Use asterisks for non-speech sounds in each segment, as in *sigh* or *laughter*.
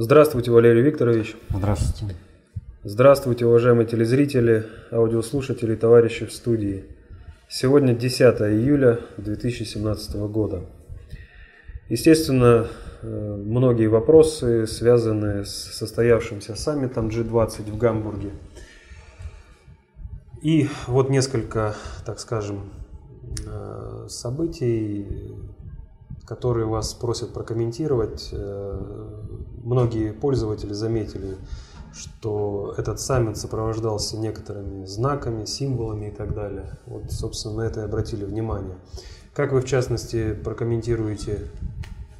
Здравствуйте, Валерий Викторович. Здравствуйте. Здравствуйте, уважаемые телезрители, аудиослушатели, товарищи в студии. Сегодня 10 июля 2017 года. Естественно, э, многие вопросы связаны с состоявшимся саммитом G20 в Гамбурге. И вот несколько, так скажем, э, событий, которые вас просят прокомментировать. Э, многие пользователи заметили, что этот саммит сопровождался некоторыми знаками, символами и так далее. Вот, собственно, на это и обратили внимание. Как вы, в частности, прокомментируете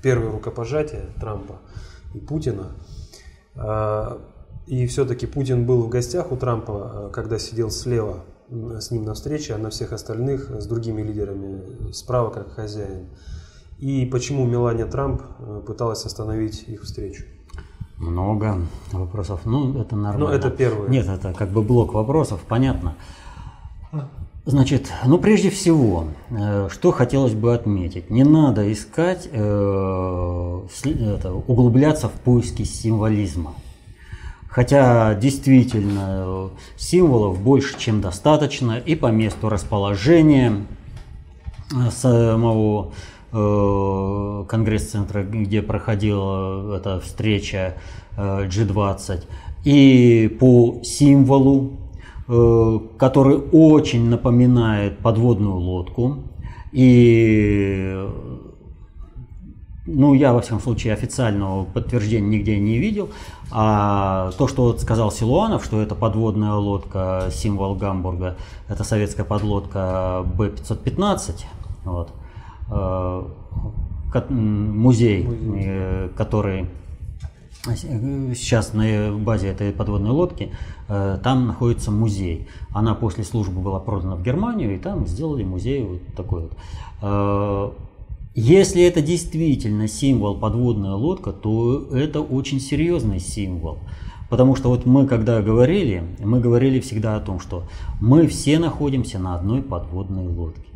первое рукопожатие Трампа и Путина? А, и все-таки Путин был в гостях у Трампа, а, когда сидел слева с ним на встрече, а на всех остальных с другими лидерами справа как хозяин. И почему Мелания Трамп э, пыталась остановить их встречу? Много вопросов. Ну, это нормально. Ну, это первое. Нет, это как бы блок вопросов, понятно. Значит, ну прежде всего, э, что хотелось бы отметить, не надо искать, э, это, углубляться в поиски символизма. Хотя действительно символов больше, чем достаточно, и по месту расположения самого Э, конгресс-центра, где проходила эта встреча G20, э, и по символу, э, который очень напоминает подводную лодку. И ну, я, во всяком случае, официального подтверждения нигде не видел. А то, что вот сказал Силуанов, что это подводная лодка, символ Гамбурга, это советская подлодка Б-515, вот, Э, музей, музей. Э, который сейчас на базе этой подводной лодки, э, там находится музей. Она после службы была продана в Германию, и там сделали музей вот такой вот. Если это действительно символ подводная лодка, то это очень серьезный символ. Потому что вот мы когда говорили, мы говорили всегда о том, что мы все находимся на одной подводной лодке.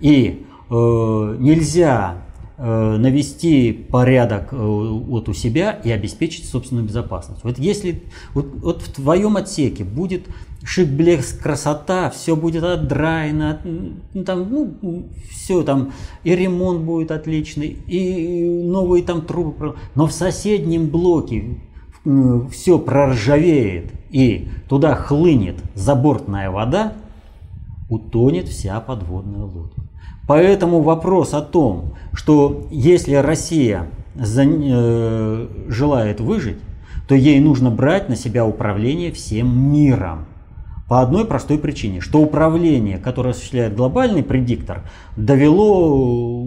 И Э, нельзя э, навести порядок э, вот у себя и обеспечить собственную безопасность. Вот если вот, вот в твоем отсеке будет шик, блеск, красота, все будет отдраено, там, ну, все там, и ремонт будет отличный, и новые там трубы, но в соседнем блоке все проржавеет, и туда хлынет забортная вода, утонет вся подводная лодка. Поэтому вопрос о том, что если Россия за, э, желает выжить, то ей нужно брать на себя управление всем миром. По одной простой причине, что управление, которое осуществляет глобальный предиктор, довело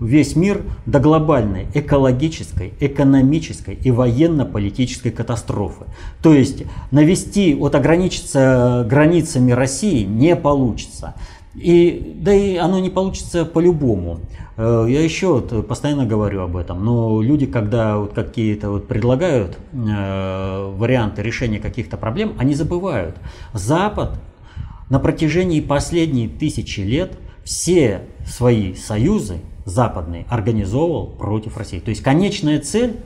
весь мир до глобальной экологической, экономической и военно-политической катастрофы. То есть навести, вот ограничиться границами России не получится. И, да и оно не получится по-любому. Э, я еще вот постоянно говорю об этом, но люди, когда вот какие-то вот предлагают э, варианты решения каких-то проблем, они забывают. Запад на протяжении последних тысячи лет все свои союзы западные организовывал против России. То есть конечная цель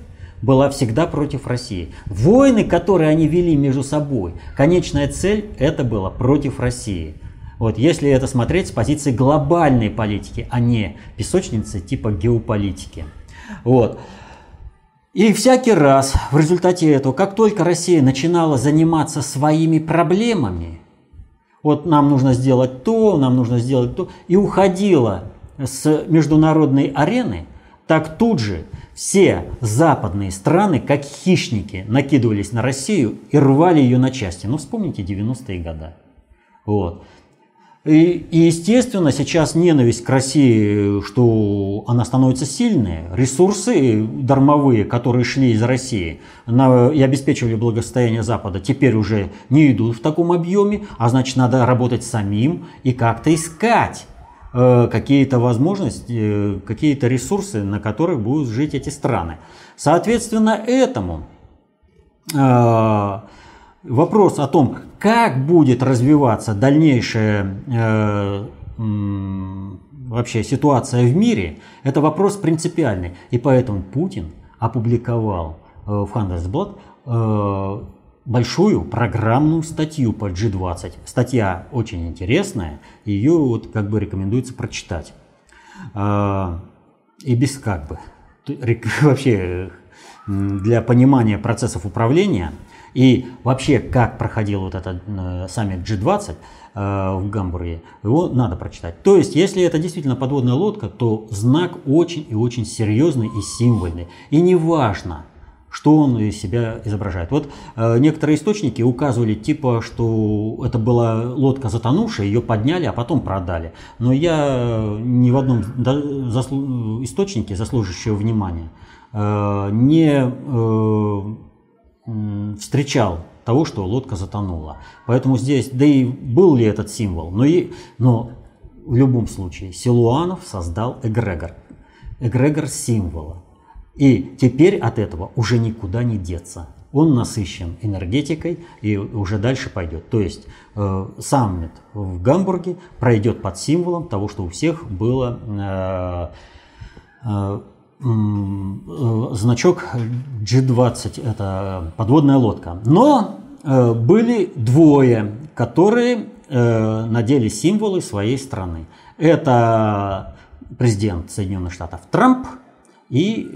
была всегда против России. Войны, которые они вели между собой, конечная цель это была против России. Вот, если это смотреть с позиции глобальной политики, а не песочницы типа геополитики. Вот. И всякий раз в результате этого, как только Россия начинала заниматься своими проблемами, вот нам нужно сделать то, нам нужно сделать то, и уходила с международной арены, так тут же все западные страны, как хищники, накидывались на Россию и рвали ее на части. Ну, вспомните 90-е годы. Вот. И, естественно, сейчас ненависть к России, что она становится сильной. Ресурсы дармовые, которые шли из России на, и обеспечивали благосостояние Запада, теперь уже не идут в таком объеме, а значит, надо работать самим и как-то искать э, какие-то возможности, э, какие-то ресурсы, на которых будут жить эти страны. Соответственно, этому э, вопрос о том, как будет развиваться дальнейшая э, вообще ситуация в мире, это вопрос принципиальный. И поэтому Путин опубликовал в Handelsblatt большую программную статью по G20. Статья очень интересная, ее вот как бы рекомендуется прочитать. И без как бы. *laughs* Вообще для понимания процессов управления и вообще как проходил вот этот э, саммит G20 э, в Гамбурге, его надо прочитать. То есть, если это действительно подводная лодка, то знак очень и очень серьезный и символьный. И неважно, что он из себя изображает. Вот э, некоторые источники указывали типа, что это была лодка затонувшая, ее подняли, а потом продали. Но я ни в одном заслу... источнике, заслуживающего внимания, э, не э, встречал того, что лодка затонула. Поэтому здесь, да и был ли этот символ, но, и, но в любом случае Силуанов создал эгрегор. Эгрегор символа. И теперь от этого уже никуда не деться. Он насыщен энергетикой и уже дальше пойдет. То есть э, саммит в Гамбурге пройдет под символом того, что у всех было э, э, значок G20, это подводная лодка. Но э, были двое, которые э, надели символы своей страны. Это президент Соединенных Штатов Трамп – и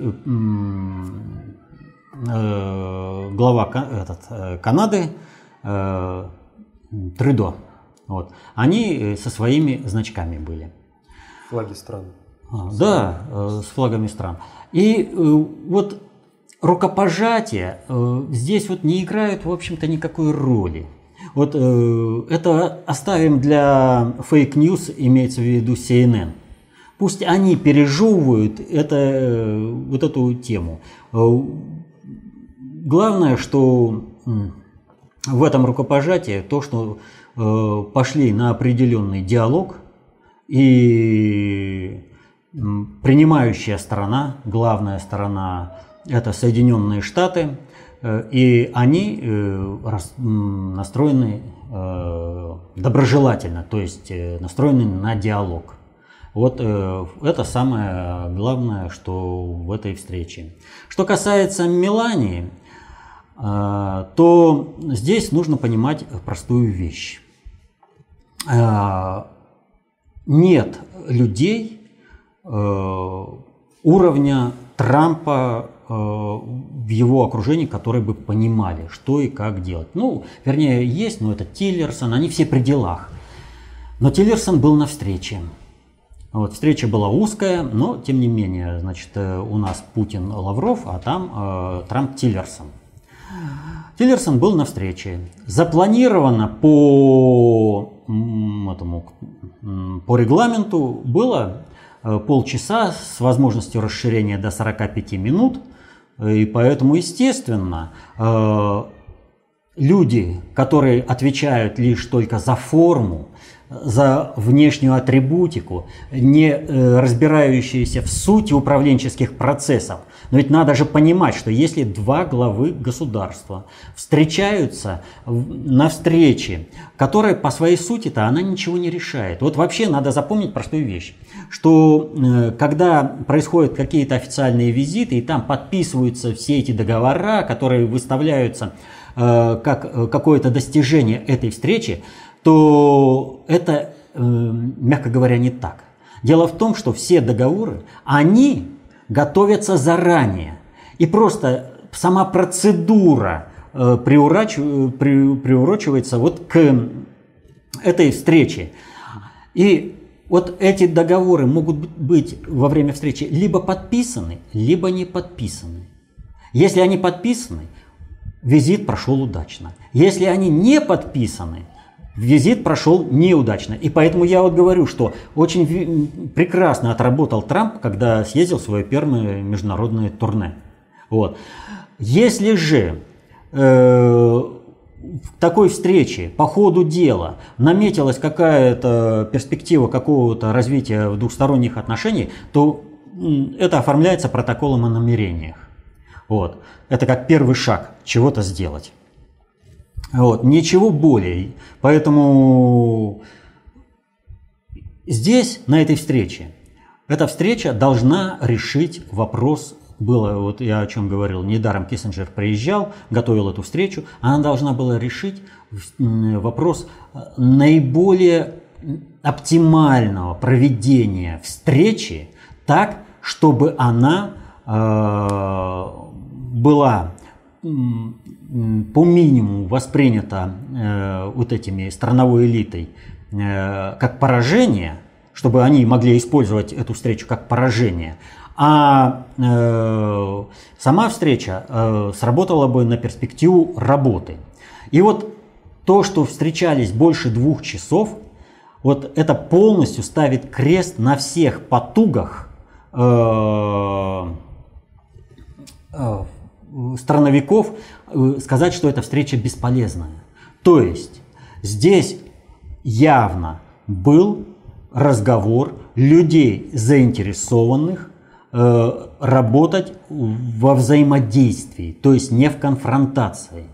э, глава э, Канады э, Трюдо. Вот. Они э, со своими значками были. Флаги стран. А, да, э, с флагами стран. И э, вот рукопожатия э, здесь вот не играют, в общем-то, никакой роли. Вот э, это оставим для fake news, имеется в виду CNN. Пусть они пережевывают это, вот эту тему. Главное, что в этом рукопожатии то, что э, пошли на определенный диалог и принимающая сторона, главная сторона – это Соединенные Штаты, э, и они э, настроены доброжелательно, то есть настроены на диалог. Вот э, это самое главное, что в этой встрече. Что касается Мелании, э, то здесь нужно понимать простую вещь. Э, нет людей э, уровня Трампа э, в его окружении, которые бы понимали, что и как делать. Ну, вернее, есть, но это Тиллерсон, они все при делах. Но Тиллерсон был на встрече. Вот, встреча была узкая, но тем не менее, значит, э, у нас Путин Лавров, а там э, Трамп Тиллерсон. Тиллерсон был на встрече. Запланировано по, этому, по регламенту было э, полчаса с возможностью расширения до 45 минут. И поэтому, естественно, э, люди, которые отвечают лишь только за форму, за внешнюю атрибутику, не э, разбирающиеся в сути управленческих процессов. Но ведь надо же понимать, что если два главы государства встречаются на встрече, которая по своей сути-то она ничего не решает. Вот вообще надо запомнить простую вещь, что э, когда происходят какие-то официальные визиты и там подписываются все эти договора, которые выставляются э, как какое-то достижение этой встречи, то это, э, мягко говоря, не так. Дело в том, что все договоры, они готовятся заранее. И просто сама процедура э, приурочивается вот к этой встрече. И вот эти договоры могут быть во время встречи либо подписаны, либо не подписаны. Если они подписаны, визит прошел удачно. Если они не подписаны, Визит прошел неудачно. И поэтому я вот говорю, что очень прекрасно отработал Трамп, когда съездил в свое первое международное турне. Вот. Если же э, в такой встрече по ходу дела наметилась какая-то перспектива какого-то развития в двухсторонних отношениях, то это оформляется протоколом о намерениях. Вот. Это как первый шаг чего-то сделать. Вот, ничего более. Поэтому здесь, на этой встрече, эта встреча должна решить вопрос было, вот я о чем говорил, недаром Киссинджер приезжал, готовил эту встречу, она должна была решить вопрос наиболее оптимального проведения встречи так, чтобы она э, была по минимуму воспринята э, вот этими страновой элитой э, как поражение, чтобы они могли использовать эту встречу как поражение, а э, сама встреча сработала бы на перспективу работы. И вот то, что встречались больше двух часов, вот это полностью ставит крест на всех потугах страновиков э, сказать, что эта встреча бесполезная. То есть здесь явно был разговор людей заинтересованных э, работать во взаимодействии, то есть не в конфронтации.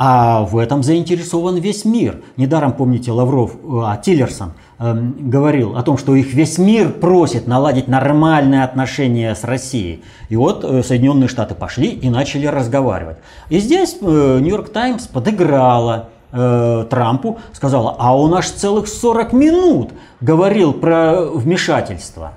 А в этом заинтересован весь мир. Недаром, помните, Лавров, э, а Тиллерсон говорил о том, что их весь мир просит наладить нормальные отношения с Россией. И вот э, Соединенные Штаты пошли и начали разговаривать. И здесь э, Нью-Йорк Таймс подыграла э, Трампу, сказала, а он аж целых 40 минут говорил про вмешательство.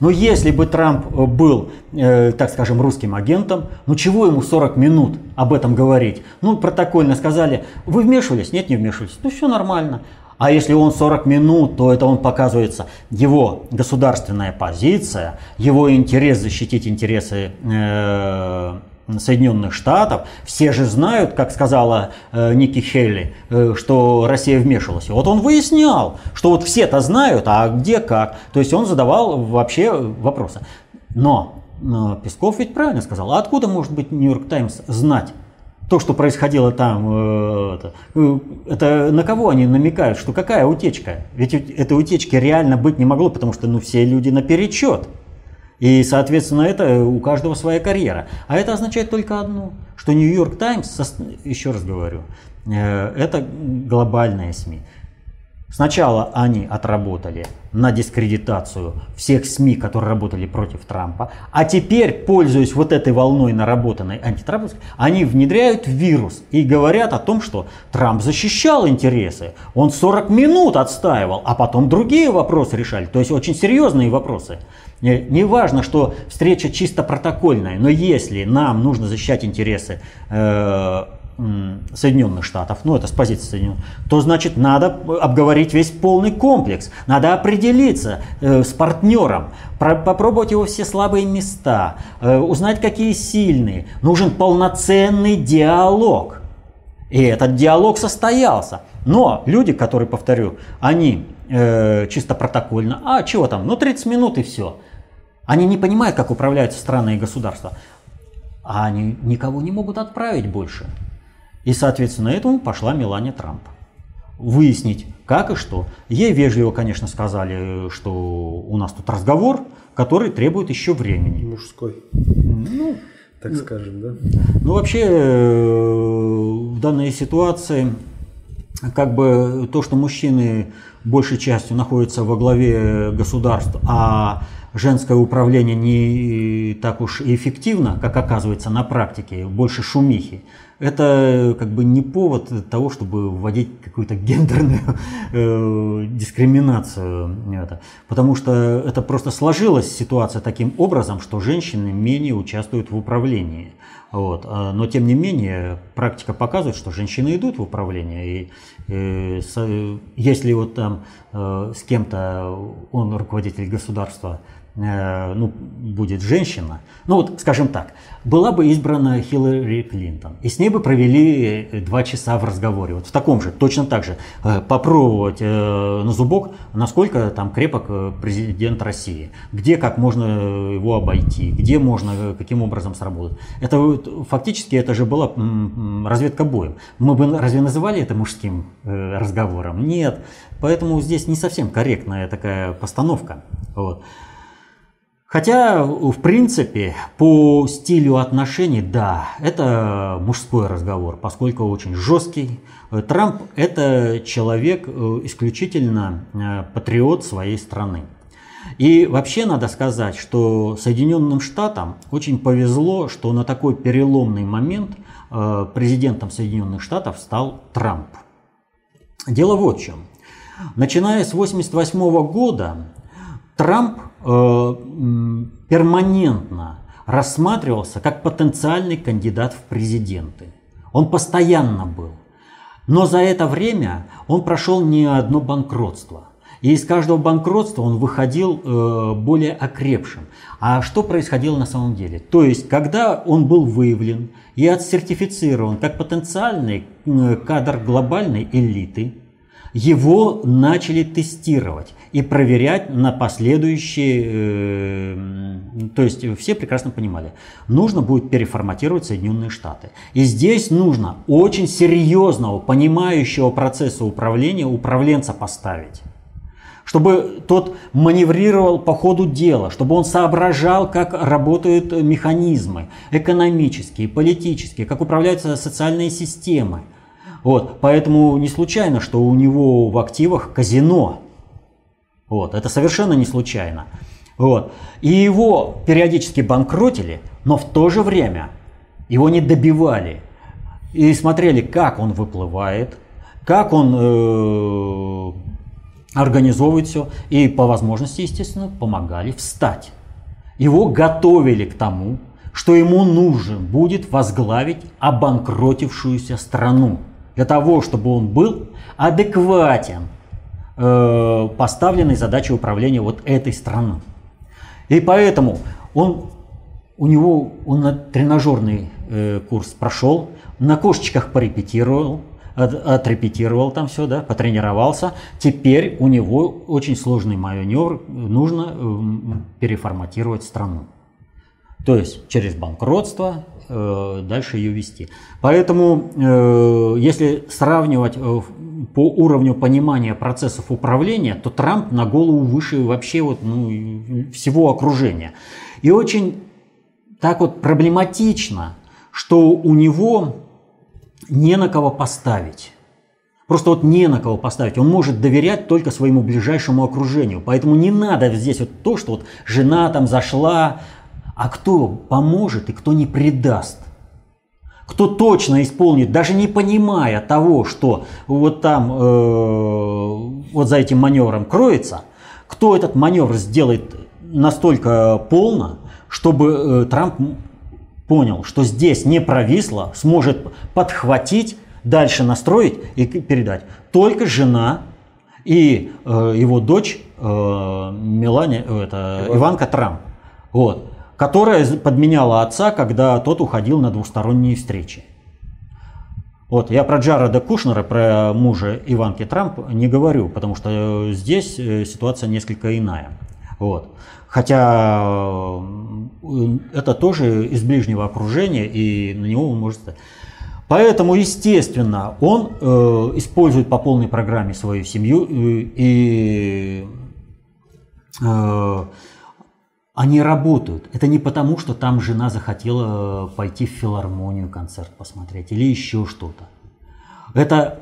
Но если бы Трамп был, так скажем, русским агентом, ну чего ему 40 минут об этом говорить? Ну, протокольно сказали, вы вмешивались? Нет, не вмешивались. Ну, все нормально. А если он 40 минут, то это он показывается его государственная позиция, его интерес защитить интересы э, Соединенных Штатов. Все же знают, как сказала э, Ники Хелли, э, что Россия вмешивалась. вот он выяснял, что вот все-то знают, а где как. То есть он задавал вообще вопросы. Но, но Песков ведь правильно сказал, а откуда может быть Нью-Йорк Таймс знать то, что происходило там, э, это, э, это на кого они намекают, что какая утечка? Ведь этой утечки реально быть не могло, потому что ну, все люди наперечет. И, соответственно, это у каждого своя карьера. А это означает только одно, что Нью-Йорк Таймс, еще раз говорю, э, это глобальная СМИ. Сначала они отработали на дискредитацию всех СМИ, которые работали против Трампа, а теперь, пользуясь вот этой волной наработанной антитрамповской, они внедряют вирус и говорят о том, что Трамп защищал интересы, он 40 минут отстаивал, а потом другие вопросы решали, то есть очень серьезные вопросы. Не важно, что встреча чисто протокольная, но если нам нужно защищать интересы э, Соединенных Штатов, ну это с позиции Соединенных, то значит надо обговорить весь полный комплекс, надо определиться э, с партнером, про, попробовать его все слабые места, э, узнать какие сильные. Нужен полноценный диалог. И этот диалог состоялся. Но люди, которые, повторю, они э, чисто протокольно, а чего там, ну 30 минут и все. Они не понимают, как управляются страны и государства. А они никого не могут отправить больше. И, соответственно, этому пошла Мелания Трамп. Выяснить, как и что. Ей вежливо, конечно, сказали, что у нас тут разговор, который требует еще времени. Мужской. Ну, так скажем, да? Ну, вообще, э, в данной ситуации, как бы то, что мужчины большей частью находятся во главе государства, а женское управление не так уж и эффективно, как оказывается на практике, больше шумихи, это как бы не повод того, чтобы вводить какую-то гендерную э, дискриминацию. Это. Потому что это просто сложилась ситуация таким образом, что женщины менее участвуют в управлении. Вот. А, но тем не менее, практика показывает, что женщины идут в управление. И, и с, если вот там э, с кем-то он руководитель государства, Э, ну, будет женщина, ну вот, скажем так, была бы избрана Хиллари Клинтон, и с ней бы провели э, два часа в разговоре, вот в таком же, точно так же, э, попробовать на зубок, насколько там крепок президент России, где как можно его обойти, где можно каким образом сработать. Это фактически это же была разведка боем. Мы бы разве называли это мужским разговором? Нет. Поэтому здесь не совсем корректная такая постановка. Вот. Хотя, в принципе, по стилю отношений, да, это мужской разговор, поскольку очень жесткий. Трамп – это человек э, исключительно э, патриот своей страны. И вообще надо сказать, что Соединенным Штатам очень повезло, что на такой переломный момент э, президентом Соединенных Штатов стал Трамп. Дело вот в чем. Начиная с 1988 года Трамп э, перманентно рассматривался как потенциальный кандидат в президенты. Он постоянно был. Но за это время он прошел не одно банкротство. И из каждого банкротства он выходил э, более окрепшим. А что происходило на самом деле? То есть, когда он был выявлен и отсертифицирован как потенциальный э, кадр глобальной элиты, его начали тестировать и проверять на последующие, э, то есть все прекрасно понимали, нужно будет переформатировать Соединенные Штаты. И здесь нужно очень серьезного, понимающего процесса управления управленца поставить чтобы тот маневрировал по ходу дела, чтобы он соображал, как работают механизмы экономические, политические, как управляются социальные системы. Вот, поэтому не случайно, что у него в активах казино. Вот, это совершенно не случайно. Вот. И его периодически банкротили, но в то же время его не добивали. И смотрели, как он выплывает, как он э, организовывает все. И по возможности, естественно, помогали встать. Его готовили к тому, что ему нужен будет возглавить обанкротившуюся страну для того, чтобы он был адекватен э, поставленной задаче управления вот этой страной. И поэтому он, у него, он на тренажерный э, курс прошел, на кошечках порепетировал, от, отрепетировал там все, да, потренировался. Теперь у него очень сложный маневр, нужно э, переформатировать страну. То есть через банкротство дальше ее вести. Поэтому, э, если сравнивать э, по уровню понимания процессов управления, то Трамп на голову выше вообще вот, ну, всего окружения. И очень так вот проблематично, что у него не на кого поставить. Просто вот не на кого поставить. Он может доверять только своему ближайшему окружению. Поэтому не надо здесь вот то, что вот жена там зашла, а кто поможет и кто не предаст? Кто точно исполнит, даже не понимая того, что вот там э, вот за этим маневром кроется, кто этот маневр сделает настолько полно, чтобы э, Трамп понял, что здесь не провисло, сможет подхватить, дальше настроить и передать. Только жена и э, его дочь э, Мелания, э, это, Иванка Трамп. Вот которая подменяла отца, когда тот уходил на двусторонние встречи. Вот, я про Джареда Кушнера, про мужа Иванки Трамп не говорю, потому что здесь э, ситуация несколько иная. Вот. Хотя э, это тоже из ближнего окружения, и на него он может... Поэтому, естественно, он э, использует по полной программе свою семью э, и э, они работают. Это не потому, что там жена захотела пойти в филармонию концерт посмотреть или еще что-то. Это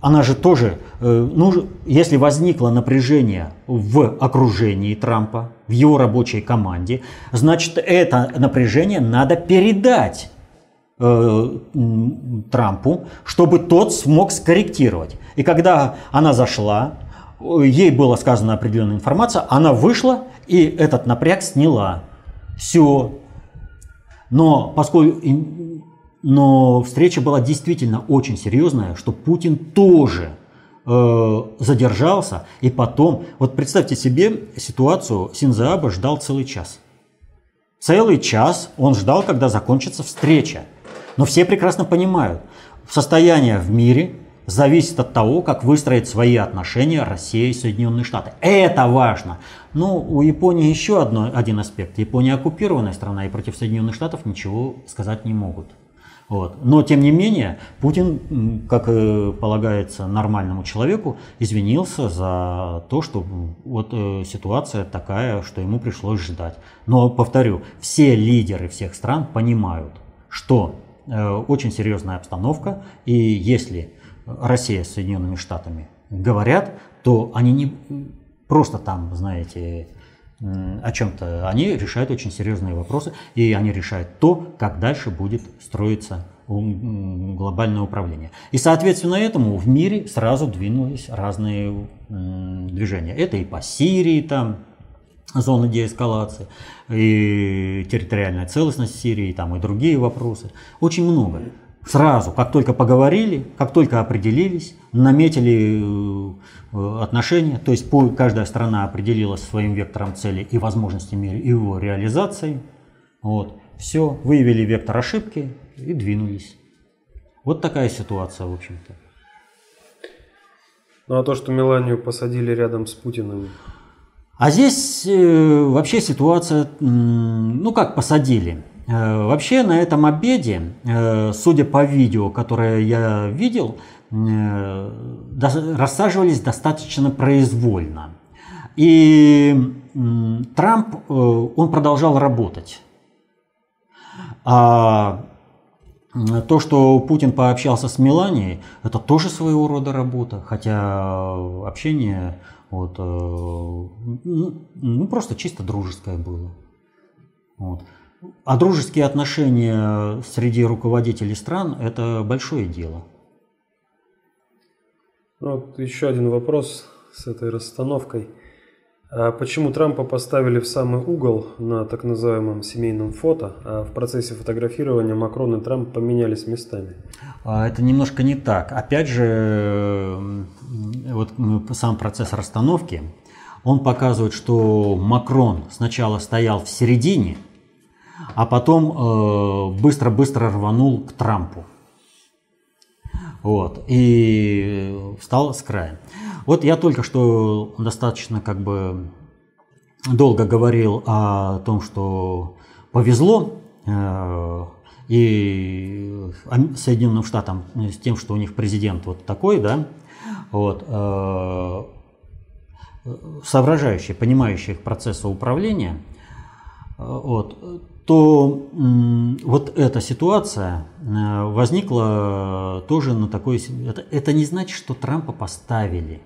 она же тоже, э, ну, если возникло напряжение в окружении Трампа, в его рабочей команде, значит, это напряжение надо передать э, Трампу, чтобы тот смог скорректировать. И когда она зашла, ей была сказана определенная информация, она вышла и этот напряг сняла. Все. Но поскольку но встреча была действительно очень серьезная, что Путин тоже э, задержался, и потом, вот представьте себе ситуацию, Синзааба ждал целый час. Целый час он ждал, когда закончится встреча. Но все прекрасно понимают, состояние в мире зависит от того, как выстроить свои отношения Россия и Соединенные Штаты. Это важно. Ну, у Японии еще одно, один аспект. Япония оккупированная страна, и против Соединенных Штатов ничего сказать не могут. Вот. Но, тем не менее, Путин, как и полагается нормальному человеку, извинился за то, что вот э, ситуация такая, что ему пришлось ждать. Но, повторю, все лидеры всех стран понимают, что э, очень серьезная обстановка, и если Россия с Соединенными Штатами говорят, то они не просто там, знаете, о чем-то. Они решают очень серьезные вопросы, и они решают то, как дальше будет строиться глобальное управление. И соответственно этому в мире сразу двинулись разные движения. Это и по Сирии там, зоны деэскалации, и территориальная целостность Сирии, там и другие вопросы. Очень много. Сразу, как только поговорили, как только определились, наметили э, отношения, то есть каждая страна определила своим вектором цели и возможностями его реализации. Вот. Все, выявили вектор ошибки и двинулись. Вот такая ситуация, в общем-то. Ну а то, что Меланию посадили рядом с Путиным, а здесь э, вообще ситуация, ну как посадили. Э, вообще на этом обеде, э, судя по видео, которое я видел, э, рассаживались достаточно произвольно. И Трамп, он продолжал работать. А то, что Путин пообщался с Меланией, это тоже своего рода работа, хотя общение вот, ну, ну, просто чисто дружеское было. Вот. А дружеские отношения среди руководителей стран – это большое дело. Ну, вот еще один вопрос с этой расстановкой – а почему Трампа поставили в самый угол на так называемом семейном фото, а в процессе фотографирования Макрон и Трамп поменялись местами? А это немножко не так. Опять же, вот сам процесс расстановки, он показывает, что Макрон сначала стоял в середине, а потом э, быстро-быстро рванул к Трампу. Вот, и встал с края. Вот я только что достаточно как бы долго говорил о том, что повезло э, и Соединенным Штатам с тем, что у них президент вот такой, да, вот, э, соображающий, понимающий их процесса управления, э, вот, то вот эта ситуация возникла тоже на такой... Это, это не значит, что Трампа поставили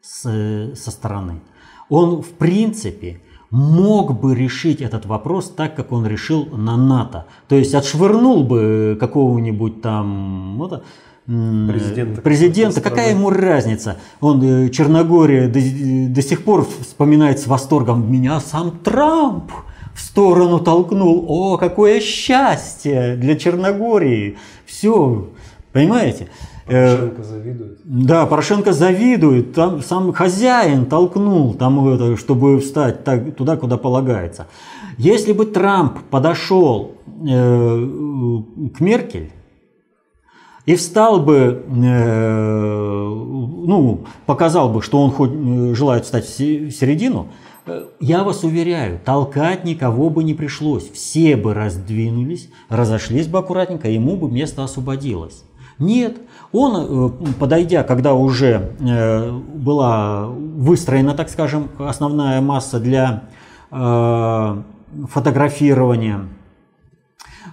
с, со стороны. Он, в принципе, мог бы решить этот вопрос так, как он решил на НАТО. То есть отшвырнул бы какого-нибудь там вот, президента, президента какая ему разница? Он э, Черногория до, до сих пор вспоминает с восторгом, меня сам Трамп в сторону толкнул. О, какое счастье для Черногории. Все, понимаете? Порошенко завидует. Да, Порошенко завидует. Там сам хозяин толкнул, это, чтобы встать так, туда, куда полагается. Если бы Трамп подошел э, к Меркель и встал бы, э, ну, показал бы, что он хоть э, желает встать в середину, э, я вас уверяю, толкать никого бы не пришлось. Все бы раздвинулись, разошлись бы аккуратненько, ему бы место освободилось. Нет, он, э, подойдя, когда уже э, была выстроена, так скажем, основная масса для э, фотографирования,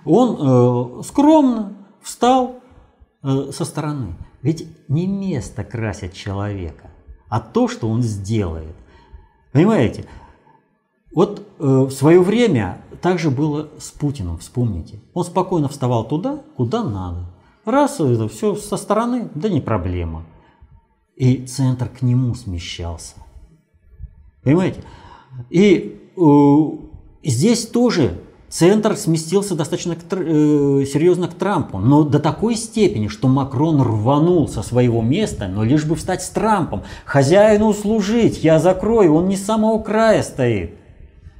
он скромно встал со стороны. Ведь не место красит человека, а то, что он сделает. Понимаете? Вот в свое время также было с Путиным, вспомните. Он спокойно вставал туда, куда надо. Раз, это все со стороны, да не проблема. И центр к нему смещался. Понимаете? И э, здесь тоже центр сместился достаточно к, э, серьезно к Трампу, но до такой степени, что Макрон рванул со своего места, но лишь бы встать с Трампом, хозяину служить, я закрою, он не с самого края стоит.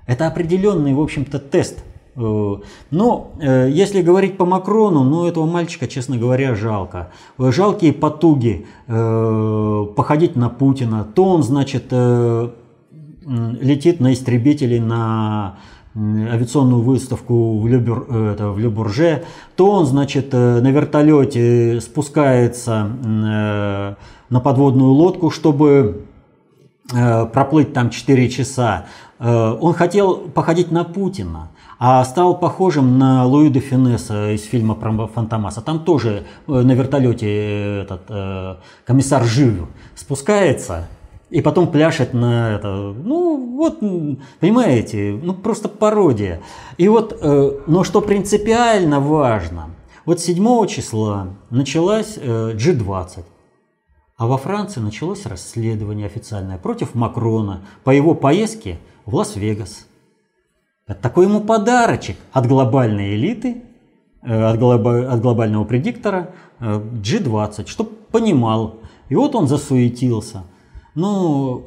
Это определенный, в общем-то, тест – Э, но э, если говорить по Макрону, ну этого мальчика, честно говоря, жалко. Жалкие потуги э, походить на Путина. То он, значит, летит на истребители на авиационную выставку в, Любер, это, в Любурже, то он, значит, на вертолете спускается на подводную лодку, чтобы проплыть там 4 часа. Он хотел походить на Путина а стал похожим на Луи де Финесса из фильма про Фантомаса. Там тоже э, на вертолете э, этот э, комиссар Жив спускается и потом пляшет на это. Ну, вот, понимаете, ну просто пародия. И вот, э, но что принципиально важно, вот 7 числа началась э, G20. А во Франции началось расследование официальное против Макрона по его поездке в Лас-Вегас. Это такой ему подарочек от глобальной элиты, э, от, глоба, от глобального предиктора G20, чтобы понимал. И вот он засуетился. Но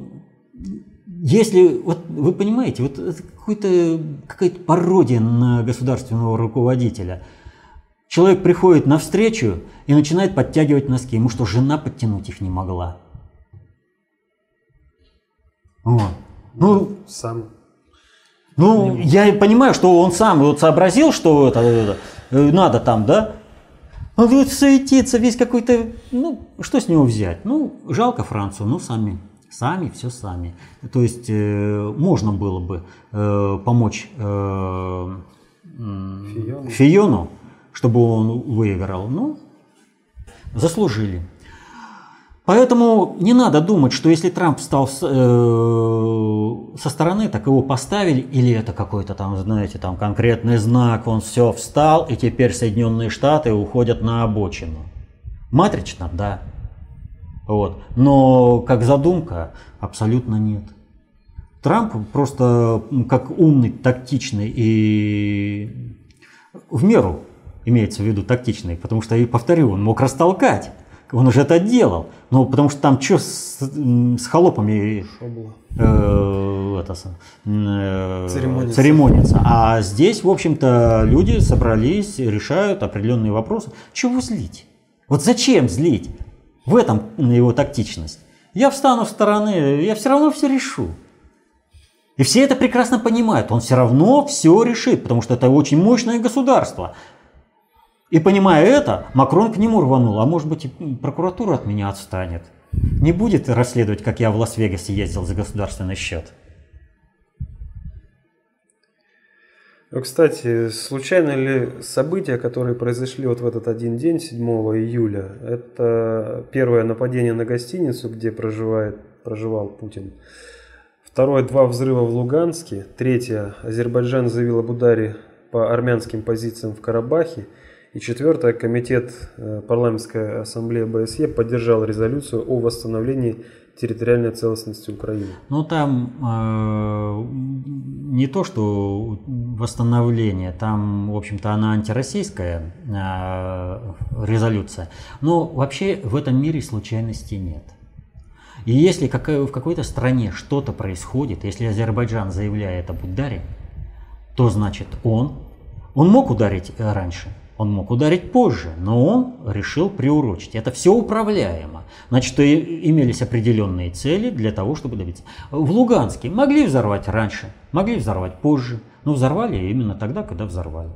если, вот вы понимаете, вот это какая-то пародия на государственного руководителя. Человек приходит на встречу и начинает подтягивать носки. Ему что, жена подтянуть их не могла? Вот. Ну, сам. Ну, я понимаю, что он сам вот сообразил, что это, это надо там, да? Он будет суетиться, весь какой-то, ну, что с него взять? Ну, жалко Францию, ну, сами, сами, все сами. То есть, э, можно было бы э, помочь э, Фиону. Фиону, чтобы он выиграл, ну, заслужили. Поэтому не надо думать, что если Трамп стал с, э, со стороны, так его поставили, или это какой-то там, знаете, там конкретный знак, он все встал, и теперь Соединенные Штаты уходят на обочину. Матрично, да. Вот. Но как задумка, абсолютно нет. Трамп просто как умный, тактичный и в меру имеется в виду тактичный, потому что, и повторю, он мог растолкать он уже это делал. Ну, потому что там что с, с холопами э, это, э, церемониться. А здесь, в общем-то, люди собрались, решают определенные вопросы. Чего злить? Вот зачем злить? В этом его тактичность. Я встану в стороны, я все равно все решу. И все это прекрасно понимают. Он все равно все решит, потому что это очень мощное государство. И понимая это, Макрон к нему рванул, а может быть и прокуратура от меня отстанет. Не будет расследовать, как я в Лас-Вегасе ездил за государственный счет. Ну, кстати, случайно ли события, которые произошли вот в этот один день, 7 июля, это первое нападение на гостиницу, где проживает, проживал Путин, второе – два взрыва в Луганске, третье – Азербайджан заявил об ударе по армянским позициям в Карабахе – и четвертое, Комитет э, парламентской ассамблеи БСЕ поддержал резолюцию о восстановлении территориальной целостности Украины. Ну там э, не то, что восстановление, там, в общем-то, она антироссийская э, резолюция, но вообще в этом мире случайностей нет. И если в какой-то стране что-то происходит, если Азербайджан заявляет об ударе, то значит он, он мог ударить раньше – он мог ударить позже, но он решил приурочить. Это все управляемо. Значит, имелись определенные цели для того, чтобы добиться. В Луганске могли взорвать раньше, могли взорвать позже, но взорвали именно тогда, когда взорвали.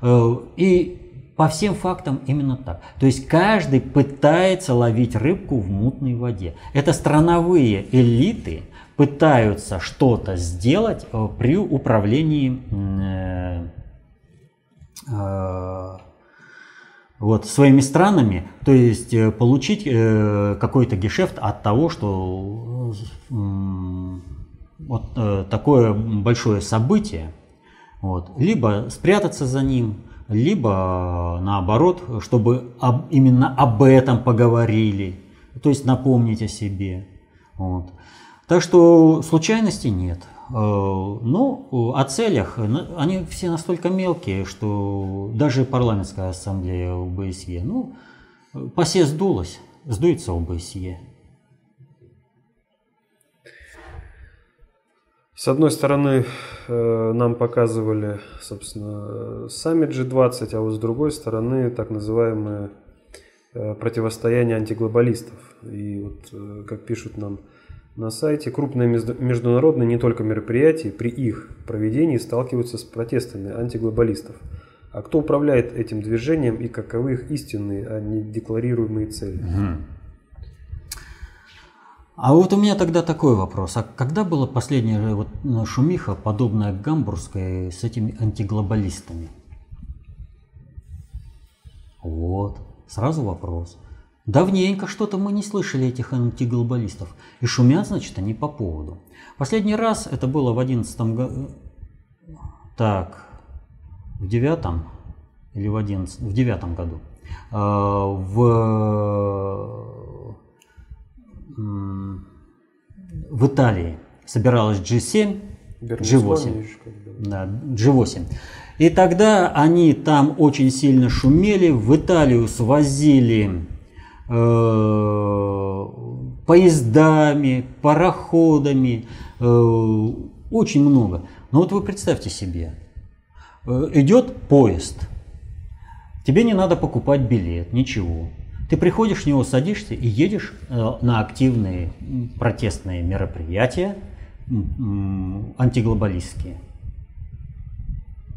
Э, и по всем фактам именно так. То есть каждый пытается ловить рыбку в мутной воде. Это страновые элиты пытаются что-то сделать э, при управлении э, вот, своими странами, то есть э, получить э, какой-то гешефт от того, что вот э, такое большое событие, вот, либо спрятаться за ним, либо наоборот, чтобы об, именно об этом поговорили, то есть напомнить о себе. Вот. Так что случайностей нет. Э, ну, о целях, они все настолько мелкие, что даже парламентская ассамблея ОБСЕ, ну, ПАСЕ сдулась, сдуется ОБСЕ. С одной стороны, э, нам показывали, собственно, саммит G20, а вот с другой стороны, так называемое э, противостояние антиглобалистов. И вот, как пишут нам на сайте крупные международные не только мероприятия при их проведении сталкиваются с протестами антиглобалистов. А кто управляет этим движением и каковы их истинные, а не декларируемые цели? А вот у меня тогда такой вопрос. А когда была последняя вот шумиха, подобная гамбургской, с этими антиглобалистами? Вот, сразу вопрос. Давненько что-то мы не слышали этих антиглобалистов. И шумят, значит, они по поводу. Последний раз это было в одиннадцатом году. Так, в девятом или в одиннадцатом, в девятом году. А, в, в Италии собиралась G7, G8. Да, G8. И тогда они там очень сильно шумели, в Италию свозили э, поездами, пароходами, э, очень много. Но вот вы представьте себе, э, идет поезд, тебе не надо покупать билет, ничего. Ты приходишь в него, садишься и едешь э, на активные протестные мероприятия, антиглобалистские.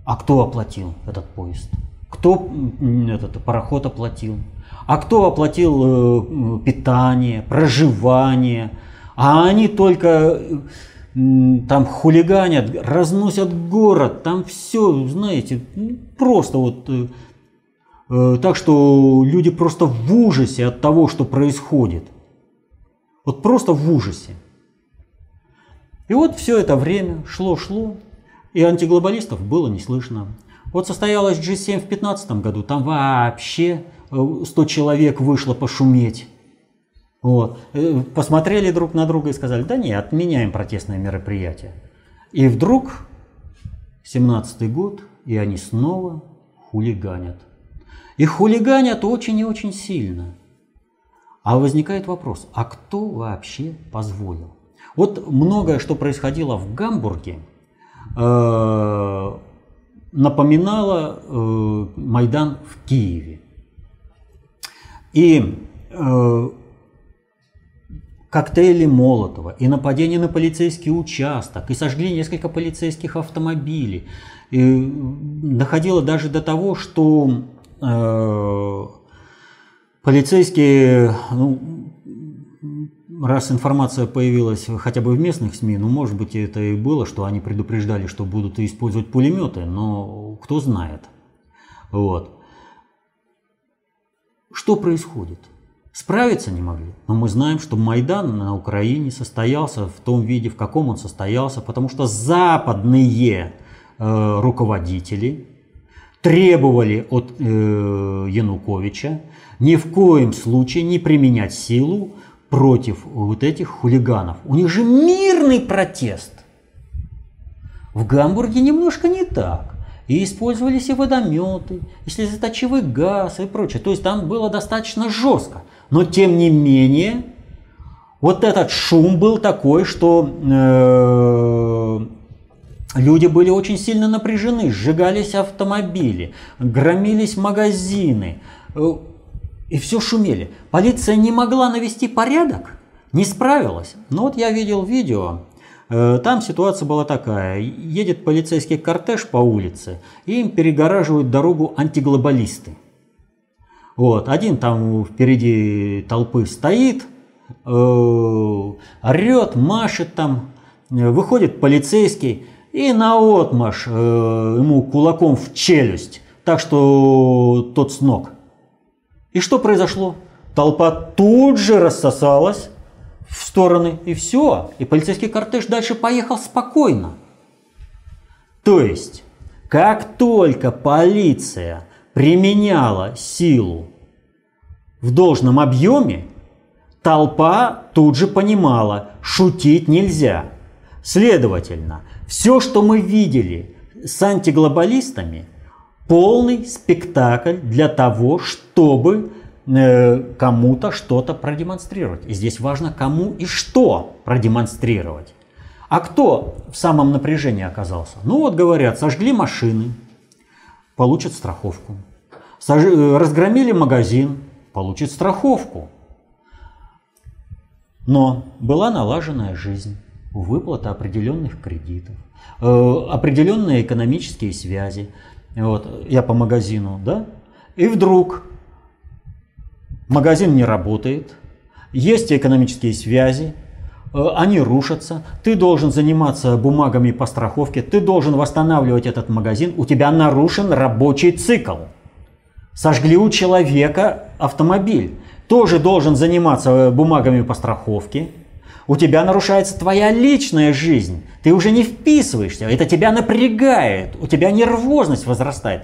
А кто оплатил этот поезд? Кто этот пароход оплатил? А кто оплатил э, питание, проживание? А они только там хулиганят, разносят город, там все, знаете, просто вот э, э, так, что люди просто в ужасе от того, что происходит. Вот просто в ужасе. И вот все это время шло-шло, и антиглобалистов было не слышно. Вот состоялась G7 в 2015 году, там вообще 100 э, человек вышло пошуметь. Вот. Э, посмотрели друг на друга и сказали, да не, отменяем протестное мероприятие. И вдруг 17 год, и они снова хулиганят. И хулиганят очень и очень сильно. А возникает вопрос, а кто вообще позволил? Вот многое, что происходило в Гамбурге, Э, напоминала э, Майдан в Киеве. И э, коктейли Молотова, и нападение на полицейский участок, и сожгли несколько полицейских автомобилей. И доходило даже до того, что э, полицейские ну, раз информация появилась хотя бы в местных СМИ, ну, может быть, это и было, что они предупреждали, что будут использовать пулеметы, но кто знает. Вот. Что происходит? Справиться не могли. Но мы знаем, что Майдан на Украине состоялся в том виде, в каком он состоялся, потому что западные э, руководители требовали от э, Януковича ни в коем случае не применять силу против вот этих хулиганов. У них же мирный протест. В Гамбурге немножко не так. И использовались и водометы, и слезоточивый газ и прочее. То есть там было достаточно жестко. Но тем не менее, вот этот шум был такой, что э, люди были очень сильно напряжены, сжигались автомобили, громились магазины. Э, и все шумели. Полиция не могла навести порядок, не справилась. Но вот я видел видео, там ситуация была такая. Едет полицейский кортеж по улице, и им перегораживают дорогу антиглобалисты. Вот, один там впереди толпы стоит, э, орет, машет там, э, выходит полицейский и на отмаш ему кулаком в челюсть, так что тот с ног. И что произошло? Толпа тут же рассосалась в стороны, и все. И полицейский кортеж дальше поехал спокойно. То есть, как только полиция применяла силу в должном объеме, толпа тут же понимала, шутить нельзя. Следовательно, все, что мы видели с антиглобалистами – полный спектакль для того, чтобы кому-то что-то продемонстрировать. И здесь важно, кому и что продемонстрировать. А кто в самом напряжении оказался? Ну вот говорят, сожгли машины, получат страховку. Сож... Э, разгромили магазин, получит страховку. Но была налаженная жизнь, выплата определенных кредитов, э, определенные экономические связи, вот, я по магазину, да, и вдруг магазин не работает, есть экономические связи, э, они рушатся, ты должен заниматься бумагами по страховке, ты должен восстанавливать этот магазин, у тебя нарушен рабочий цикл. Сожгли у человека автомобиль. тоже должен заниматься бумагами по страховке, у тебя нарушается твоя личная жизнь. Ты уже не вписываешься, это тебя напрягает, у тебя нервозность возрастает.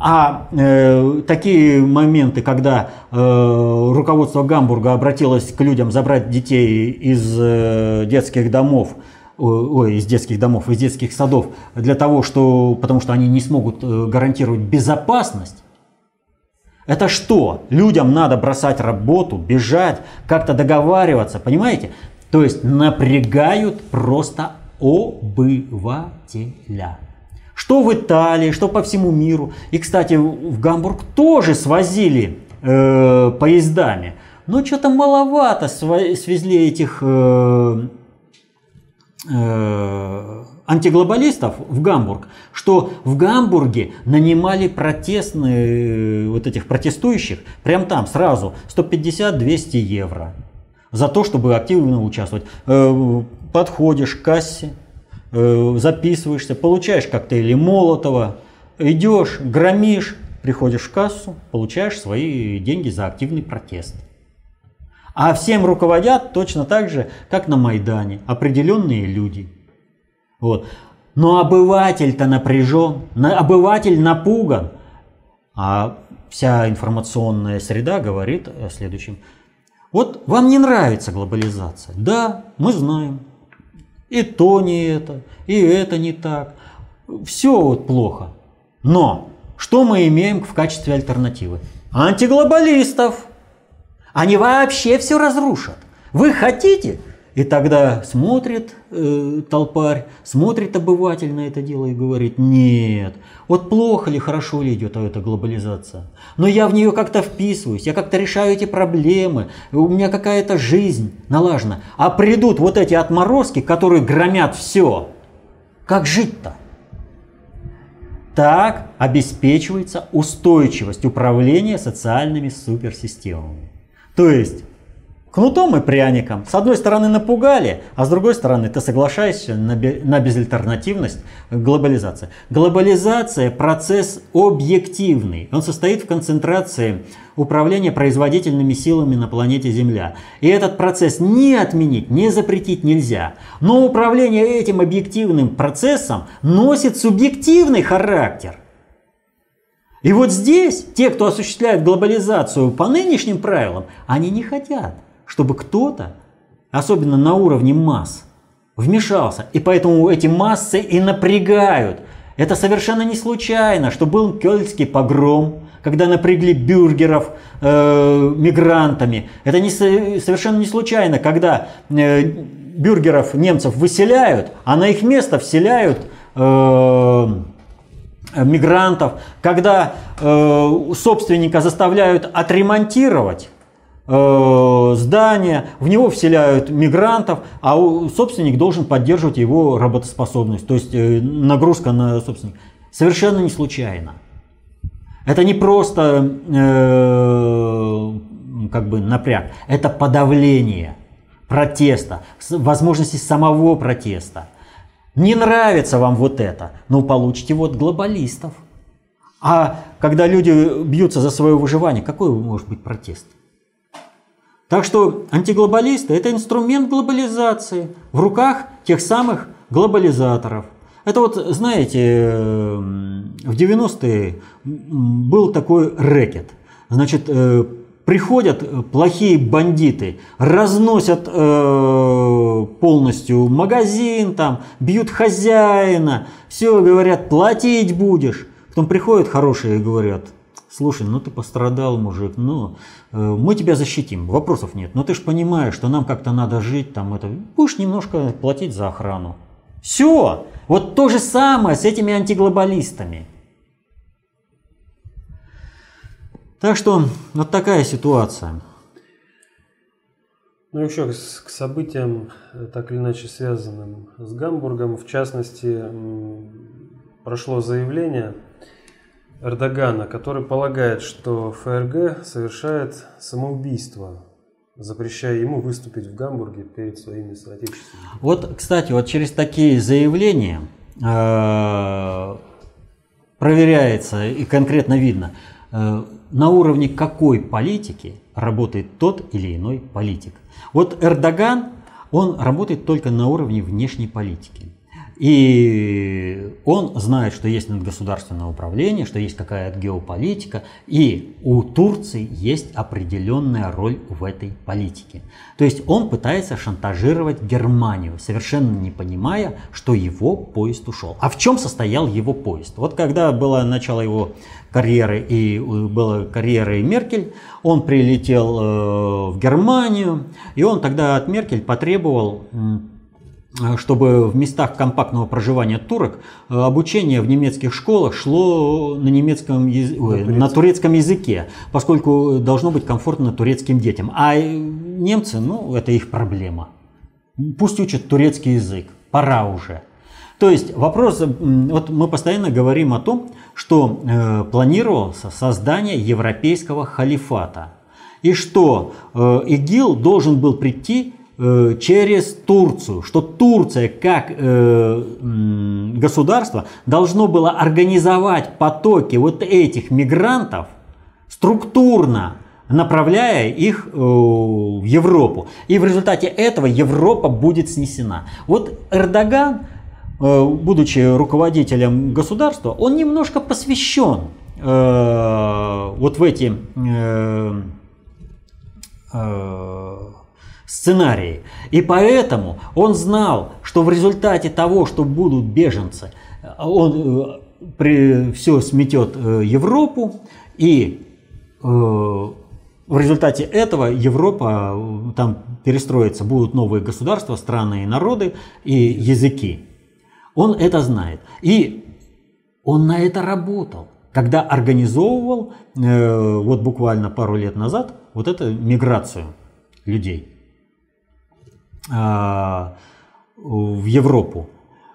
А э, такие моменты, когда э, руководство Гамбурга обратилось к людям забрать детей из э, детских домов, ой, из детских домов, из детских садов, для того, что, потому что они не смогут э, гарантировать безопасность, это что? Людям надо бросать работу, бежать, как-то договариваться, понимаете? То есть напрягают просто обывателя. Что в Италии, что по всему миру. И, кстати, в Гамбург тоже свозили э, поездами. Но что-то маловато свезли этих э, э, антиглобалистов в Гамбург, что в Гамбурге нанимали протестные, э, вот этих протестующих, прям там сразу 150-200 евро за то, чтобы активно участвовать. Э, подходишь к кассе, записываешься, получаешь коктейли Молотова, идешь, громишь, приходишь в кассу, получаешь свои деньги за активный протест. А всем руководят точно так же, как на Майдане, определенные люди. Вот. Но обыватель-то напряжен, обыватель напуган. А вся информационная среда говорит о следующем. Вот вам не нравится глобализация. Да, мы знаем. И то не это, и это не так. Все вот плохо. Но что мы имеем в качестве альтернативы? Антиглобалистов. Они вообще все разрушат. Вы хотите? И тогда смотрит э, толпарь, смотрит обыватель на это дело и говорит, нет, вот плохо ли, хорошо ли идет эта глобализация. Но я в нее как-то вписываюсь, я как-то решаю эти проблемы, у меня какая-то жизнь налажена. А придут вот эти отморозки, которые громят все. Как жить-то? Так обеспечивается устойчивость управления социальными суперсистемами. То есть кнутом и пряником. С одной стороны напугали, а с другой стороны ты соглашаешься на, на безальтернативность глобализации. Глобализация – процесс объективный. Он состоит в концентрации управления производительными силами на планете Земля. И этот процесс ни отменить, ни запретить нельзя. Но управление этим объективным процессом носит субъективный характер – и вот здесь те, кто осуществляет глобализацию по нынешним правилам, они не хотят чтобы кто-то, особенно на уровне масс, вмешался. И поэтому эти массы и напрягают. Это совершенно не случайно, что был кёльский погром, когда напрягли бюргеров э, мигрантами. Это не, совершенно не случайно, когда э, бюргеров немцев выселяют, а на их место вселяют э, мигрантов, когда э, собственника заставляют отремонтировать здание, в него вселяют мигрантов, а собственник должен поддерживать его работоспособность, то есть э, нагрузка на собственника. Совершенно не случайно. Это не просто э, как бы напряг, это подавление протеста, возможности самого протеста. Не нравится вам вот это, но получите вот глобалистов. А когда люди бьются за свое выживание, какой может быть протест? Так что антиглобалисты – это инструмент глобализации в руках тех самых глобализаторов. Это вот, знаете, в 90-е был такой рэкет. Значит, э, приходят плохие бандиты, разносят э, полностью магазин, там, бьют хозяина, все говорят, платить будешь. Потом приходят хорошие и говорят, слушай, ну ты пострадал, мужик, ну Э, мы тебя защитим, вопросов нет. Но ты же понимаешь, что нам как-то надо жить, там это, будешь немножко платить за охрану. Все, вот то же самое с этими антиглобалистами. Так что вот такая ситуация. Ну еще к событиям, э, так или иначе связанным с Гамбургом, в частности, прошло заявление Эрдогана, который полагает, что ФРГ совершает самоубийство, запрещая ему выступить в Гамбурге перед своими соотечественниками. Вот, кстати, вот через такие заявления э, проверяется и конкретно видно, э, на уровне какой политики работает тот или иной политик. Вот Эрдоган, он работает только на уровне внешней политики. И он знает, что есть надгосударственное управление, что есть какая-то геополитика, и у Турции есть определенная роль в этой политике. То есть он пытается шантажировать Германию, совершенно не понимая, что его поезд ушел. А в чем состоял его поезд? Вот когда было начало его карьеры и э, была карьера и Меркель, он прилетел э, в Германию, и он тогда от Меркель потребовал чтобы в местах компактного проживания турок э, обучение в немецких школах шло на, немецком яз... на, Ой, на турецком языке, поскольку должно быть комфортно турецким детям. А немцы, ну, это их проблема. Пусть учат турецкий язык, пора уже. То есть вопрос, вот мы постоянно говорим о том, что э, планировался создание европейского халифата. И что э, ИГИЛ должен был прийти через Турцию, что Турция как э, государство должно было организовать потоки вот этих мигрантов структурно, направляя их э, в Европу. И в результате этого Европа будет снесена. Вот Эрдоган, будучи руководителем государства, он немножко посвящен вот в эти сценарии. И поэтому он знал, что в результате того, что будут беженцы, он э, при, все сметет э, Европу, и э, в результате этого Европа там перестроится, будут новые государства, страны и народы и языки. Он это знает. И он на это работал, когда организовывал вот буквально пару лет назад вот эту миграцию людей. А, в Европу.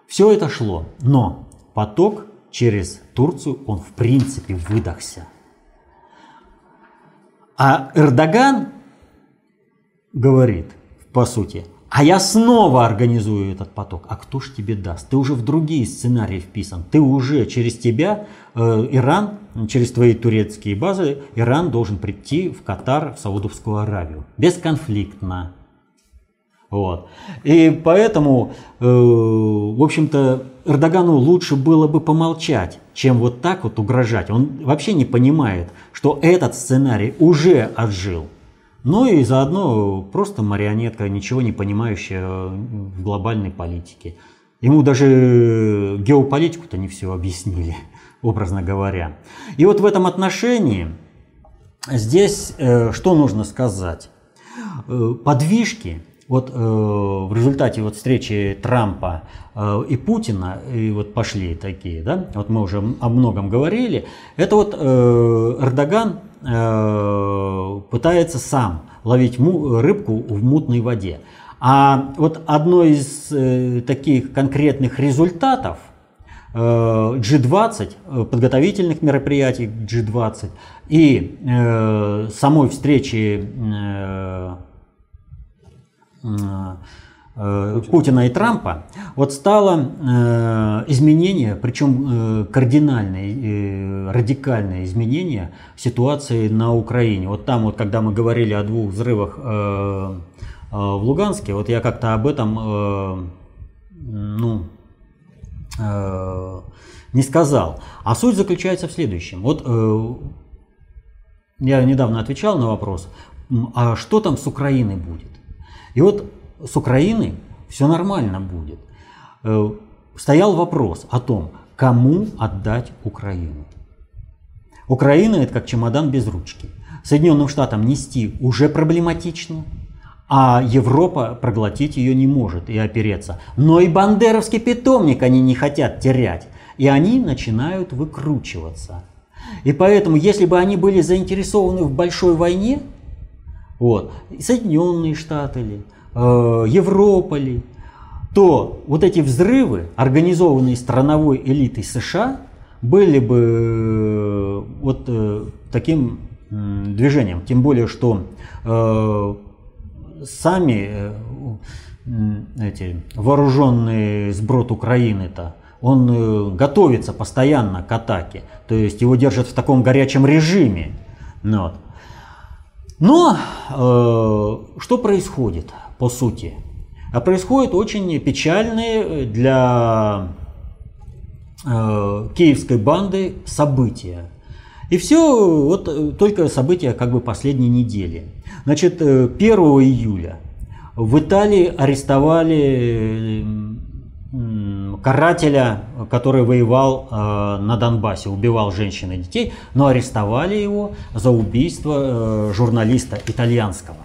Все это шло, но поток через Турцию, он в принципе выдохся. А Эрдоган говорит, по сути, а я снова организую этот поток. А кто ж тебе даст? Ты уже в другие сценарии вписан. Ты уже через тебя, э, Иран, через твои турецкие базы, Иран должен прийти в Катар, в Саудовскую Аравию. Бесконфликтно. Вот. И поэтому, э, в общем-то, Эрдогану лучше было бы помолчать, чем вот так вот угрожать. Он вообще не понимает, что этот сценарий уже отжил. Ну и заодно просто марионетка, ничего не понимающая в глобальной политике. Ему даже геополитику-то не все объяснили, *laughs* образно говоря. И вот в этом отношении здесь э, что нужно сказать? Э, подвижки вот э, в результате вот встречи Трампа э, и Путина, и вот пошли такие, да, вот мы уже о многом говорили, это вот э, Эрдоган э, пытается сам ловить му, рыбку в мутной воде. А вот одно из э, таких конкретных результатов э, G20, э, подготовительных мероприятий G20 и э, самой встречи э, Путина и Трампа, вот стало э, изменение, причем кардинальное, радикальное изменение ситуации на Украине. Вот там, вот, когда мы говорили о двух взрывах в Луганске, вот я как-то об этом ну, не сказал. А суть заключается в следующем. Вот я недавно отвечал на вопрос, а что там с Украиной будет? И вот с Украины все нормально будет. Э, стоял вопрос о том, кому отдать Украину. Украина это как чемодан без ручки. Соединенным Штатам нести уже проблематично, а Европа проглотить ее не может и опереться. Но и бандеровский питомник они не хотят терять. И они начинают выкручиваться. И поэтому, если бы они были заинтересованы в большой войне, вот, Соединенные Штаты ли, э, Европа ли, то вот эти взрывы, организованные страновой элитой США, были бы э, вот э, таким э, движением. Тем более, что э, сами э, эти вооруженные сброд Украины-то, Он э, готовится постоянно к атаке, то есть его держат в таком горячем режиме. Ну вот. Но э, что происходит по сути? А происходит очень печальные для э, киевской банды события. И все вот э, только события как бы последней недели. Значит, 1 э, июля в Италии арестовали карателя, который воевал э, на Донбассе, убивал женщин и детей, но арестовали его за убийство журналиста итальянского.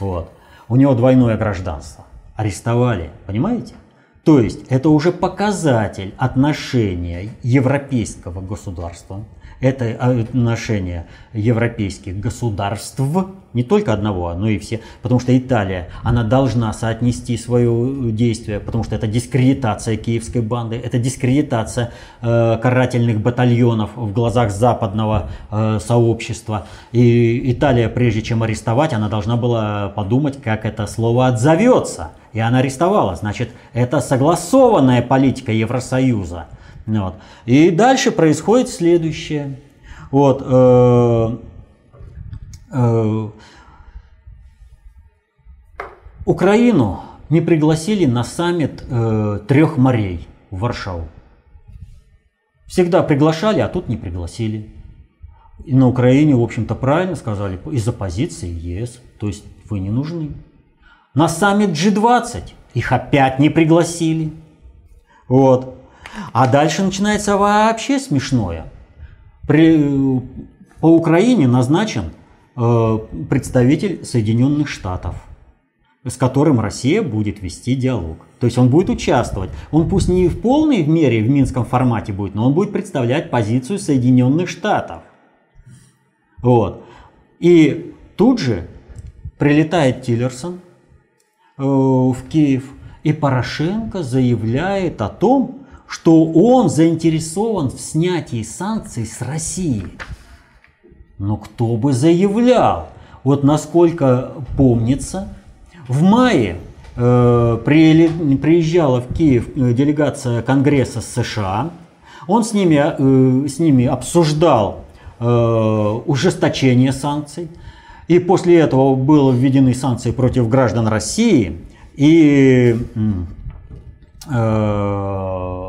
Вот. У него двойное гражданство. Арестовали, понимаете? То есть это уже показатель отношения европейского государства это отношение европейских государств, не только одного, но и все, потому что Италия, она должна соотнести свое действие, потому что это дискредитация киевской банды, это дискредитация э, карательных батальонов в глазах западного э, сообщества. И Италия, прежде чем арестовать, она должна была подумать, как это слово отзовется. И она арестовала. Значит, это согласованная политика Евросоюза. Вот. И дальше происходит следующее. Вот, э, э, Украину не пригласили на саммит э, трех морей в Варшаву. Всегда приглашали, а тут не пригласили. И на Украине, в общем-то, правильно сказали, из-за позиции ЕС, то есть вы не нужны. На саммит G20 их опять не пригласили. Вот. А дальше начинается вообще смешное. При, по Украине назначен э, представитель Соединенных Штатов, с которым Россия будет вести диалог. То есть он будет участвовать. Он пусть не в полной мере в минском формате будет, но он будет представлять позицию Соединенных Штатов. Вот. И тут же прилетает Тиллерсон э, в Киев, и Порошенко заявляет о том, что он заинтересован в снятии санкций с России. Но кто бы заявлял? Вот насколько помнится, в мае э, приезжала в Киев э, делегация Конгресса США. Он с ними, э, с ними обсуждал ужесточение санкций. И после этого были введены санкции против граждан России. И э,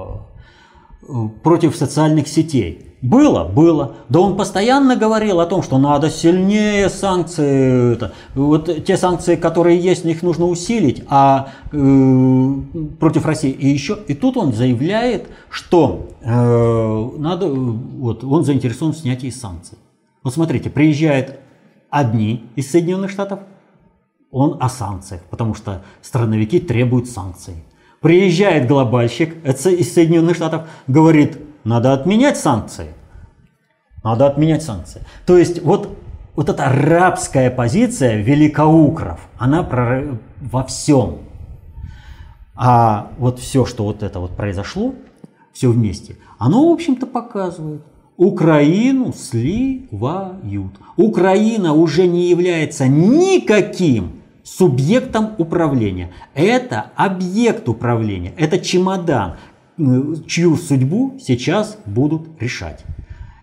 против социальных сетей. Было, было. Да он постоянно говорил о том, что надо сильнее санкции. Это, вот те санкции, которые есть, их нужно усилить, а э, против России. И еще, и тут он заявляет, что э, надо, вот, он заинтересован в снятии санкций. Вот смотрите, приезжают одни из Соединенных Штатов, он о санкциях, потому что страновики требуют санкций. Приезжает глобальщик из Соединенных Штатов, говорит, надо отменять санкции. Надо отменять санкции. То есть вот, вот эта рабская позиция великоукров, она про, во всем. А вот все, что вот это вот произошло, все вместе, оно, в общем-то, показывает, Украину сливают. Украина уже не является никаким субъектом управления. Это объект управления, это чемодан, чью судьбу сейчас будут решать.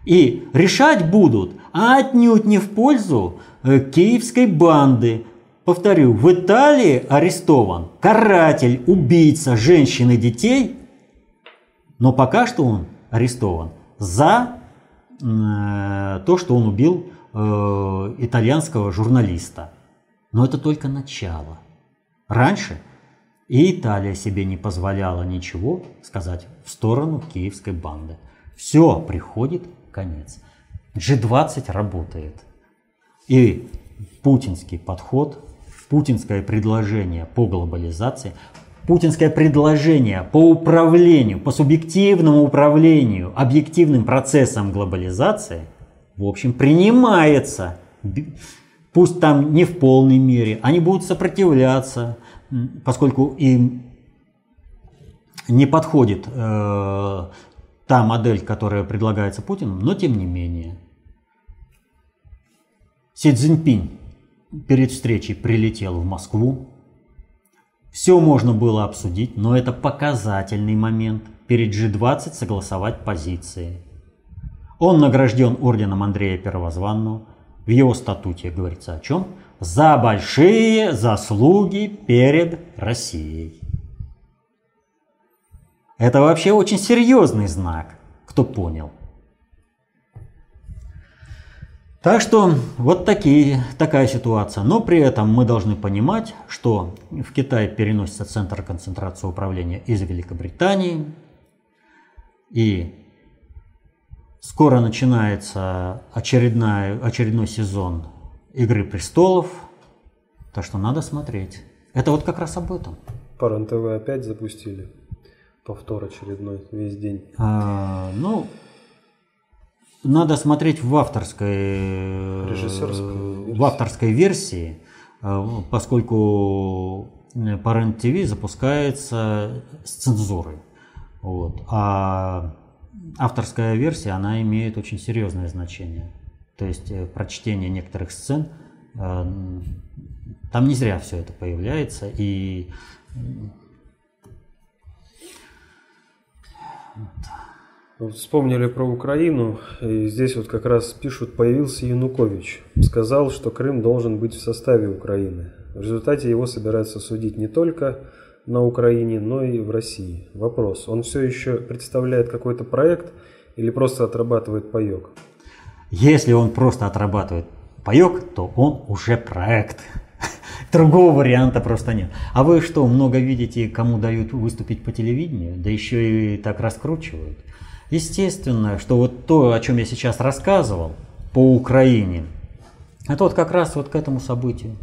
И решать будут отнюдь не в пользу э, киевской банды. Повторю, в Италии арестован каратель, убийца женщин и детей, но пока что он арестован за э, то, что он убил э, итальянского журналиста. Но это только начало. Раньше и Италия себе не позволяла ничего сказать в сторону киевской банды. Все, приходит конец. G20 работает. И путинский подход, путинское предложение по глобализации, путинское предложение по управлению, по субъективному управлению объективным процессом глобализации, в общем, принимается пусть там не в полной мере, они будут сопротивляться, поскольку им не подходит э, та модель, которая предлагается Путиным, но тем не менее. Си Цзиньпинь перед встречей прилетел в Москву. Все можно было обсудить, но это показательный момент. перед G20 согласовать позиции. Он награжден орденом Андрея Первозванного. В его статуте говорится о чем? За большие заслуги перед Россией. Это вообще очень серьезный знак, кто понял. Так что вот такие, такая ситуация. Но при этом мы должны понимать, что в Китае переносится центр концентрации управления из Великобритании. И скоро начинается очередной, очередной сезон «Игры престолов». Так что надо смотреть. Это вот как раз об этом. По РЕН-ТВ опять запустили повтор очередной весь день. А, ну, надо смотреть в авторской, в авторской версии, э, поскольку по РЕН-ТВ запускается с цензурой. Вот. А авторская версия, она имеет очень серьезное значение. То есть э, прочтение некоторых сцен, э, там не зря все это появляется. И Вспомнили про Украину, и здесь вот как раз пишут, появился Янукович. Сказал, что Крым должен быть в составе Украины. В результате его собираются судить не только на Украине, но и в России. Вопрос, он все еще представляет какой-то проект или просто отрабатывает паек? Если он просто отрабатывает паек, то он уже проект. *laughs* Другого варианта просто нет. А вы что, много видите, кому дают выступить по телевидению? Да еще и так раскручивают. Естественно, что вот то, о чем я сейчас рассказывал по Украине, это вот как раз вот к этому событию.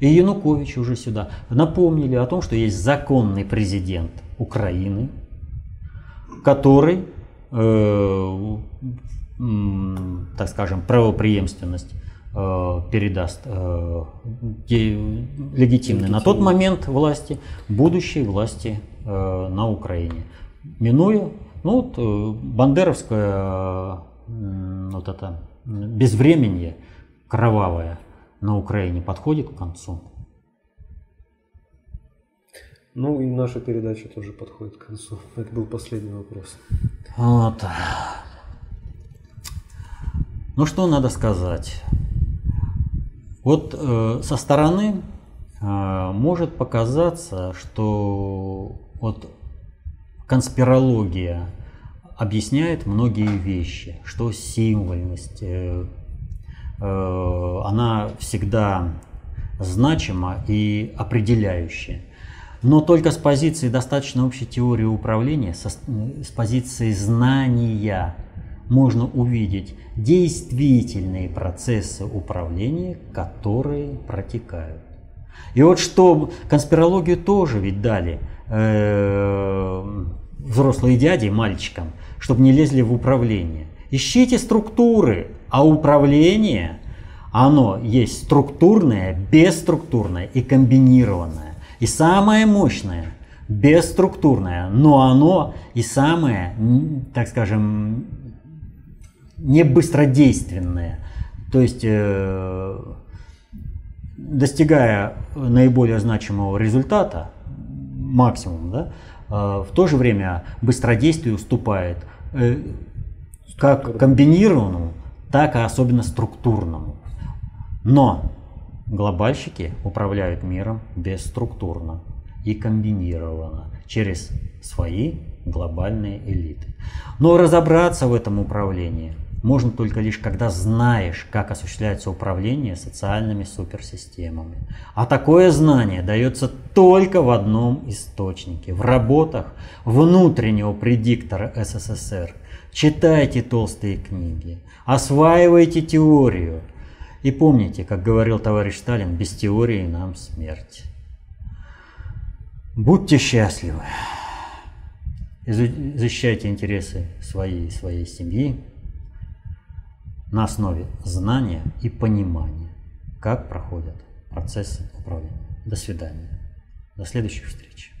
И Янукович уже сюда напомнили о том, что есть законный президент Украины, который, э, так скажем, правоприемственность э, передаст э, легитимной на тот момент власти, будущей власти э, на Украине, минуя ну вот э, бандеровское вот это безвременье кровавое на Украине подходит к концу. Ну и наша передача тоже подходит к концу. *laughs* Это был последний вопрос. Вот. Ну что надо сказать? Вот э, со стороны э, может показаться, что вот конспирология объясняет многие вещи, что символьность, э, она всегда значима и определяющая. Но только с позиции достаточно общей теории управления, со, с позиции знания можно увидеть действительные процессы управления, которые протекают. И вот что конспирологию тоже ведь дали э, взрослые дяди мальчикам, чтобы не лезли в управление. Ищите структуры, а управление, оно есть структурное, бесструктурное и комбинированное. И самое мощное – бесструктурное, но оно и самое, так скажем, не быстродейственное. То есть, э, достигая наиболее значимого результата, максимум, да, э, в то же время быстродействие уступает э, как комбинированному, так и особенно структурному. Но глобальщики управляют миром бесструктурно и комбинированно через свои глобальные элиты. Но разобраться в этом управлении – можно только лишь когда знаешь, как осуществляется управление социальными суперсистемами. А такое знание дается только в одном источнике, в работах внутреннего предиктора СССР. Читайте толстые книги, осваивайте теорию. И помните, как говорил товарищ Сталин, без теории нам смерть. Будьте счастливы. Защищайте интересы своей, своей семьи, на основе знания и понимания, как проходят процессы управления. До свидания. До следующих встреч.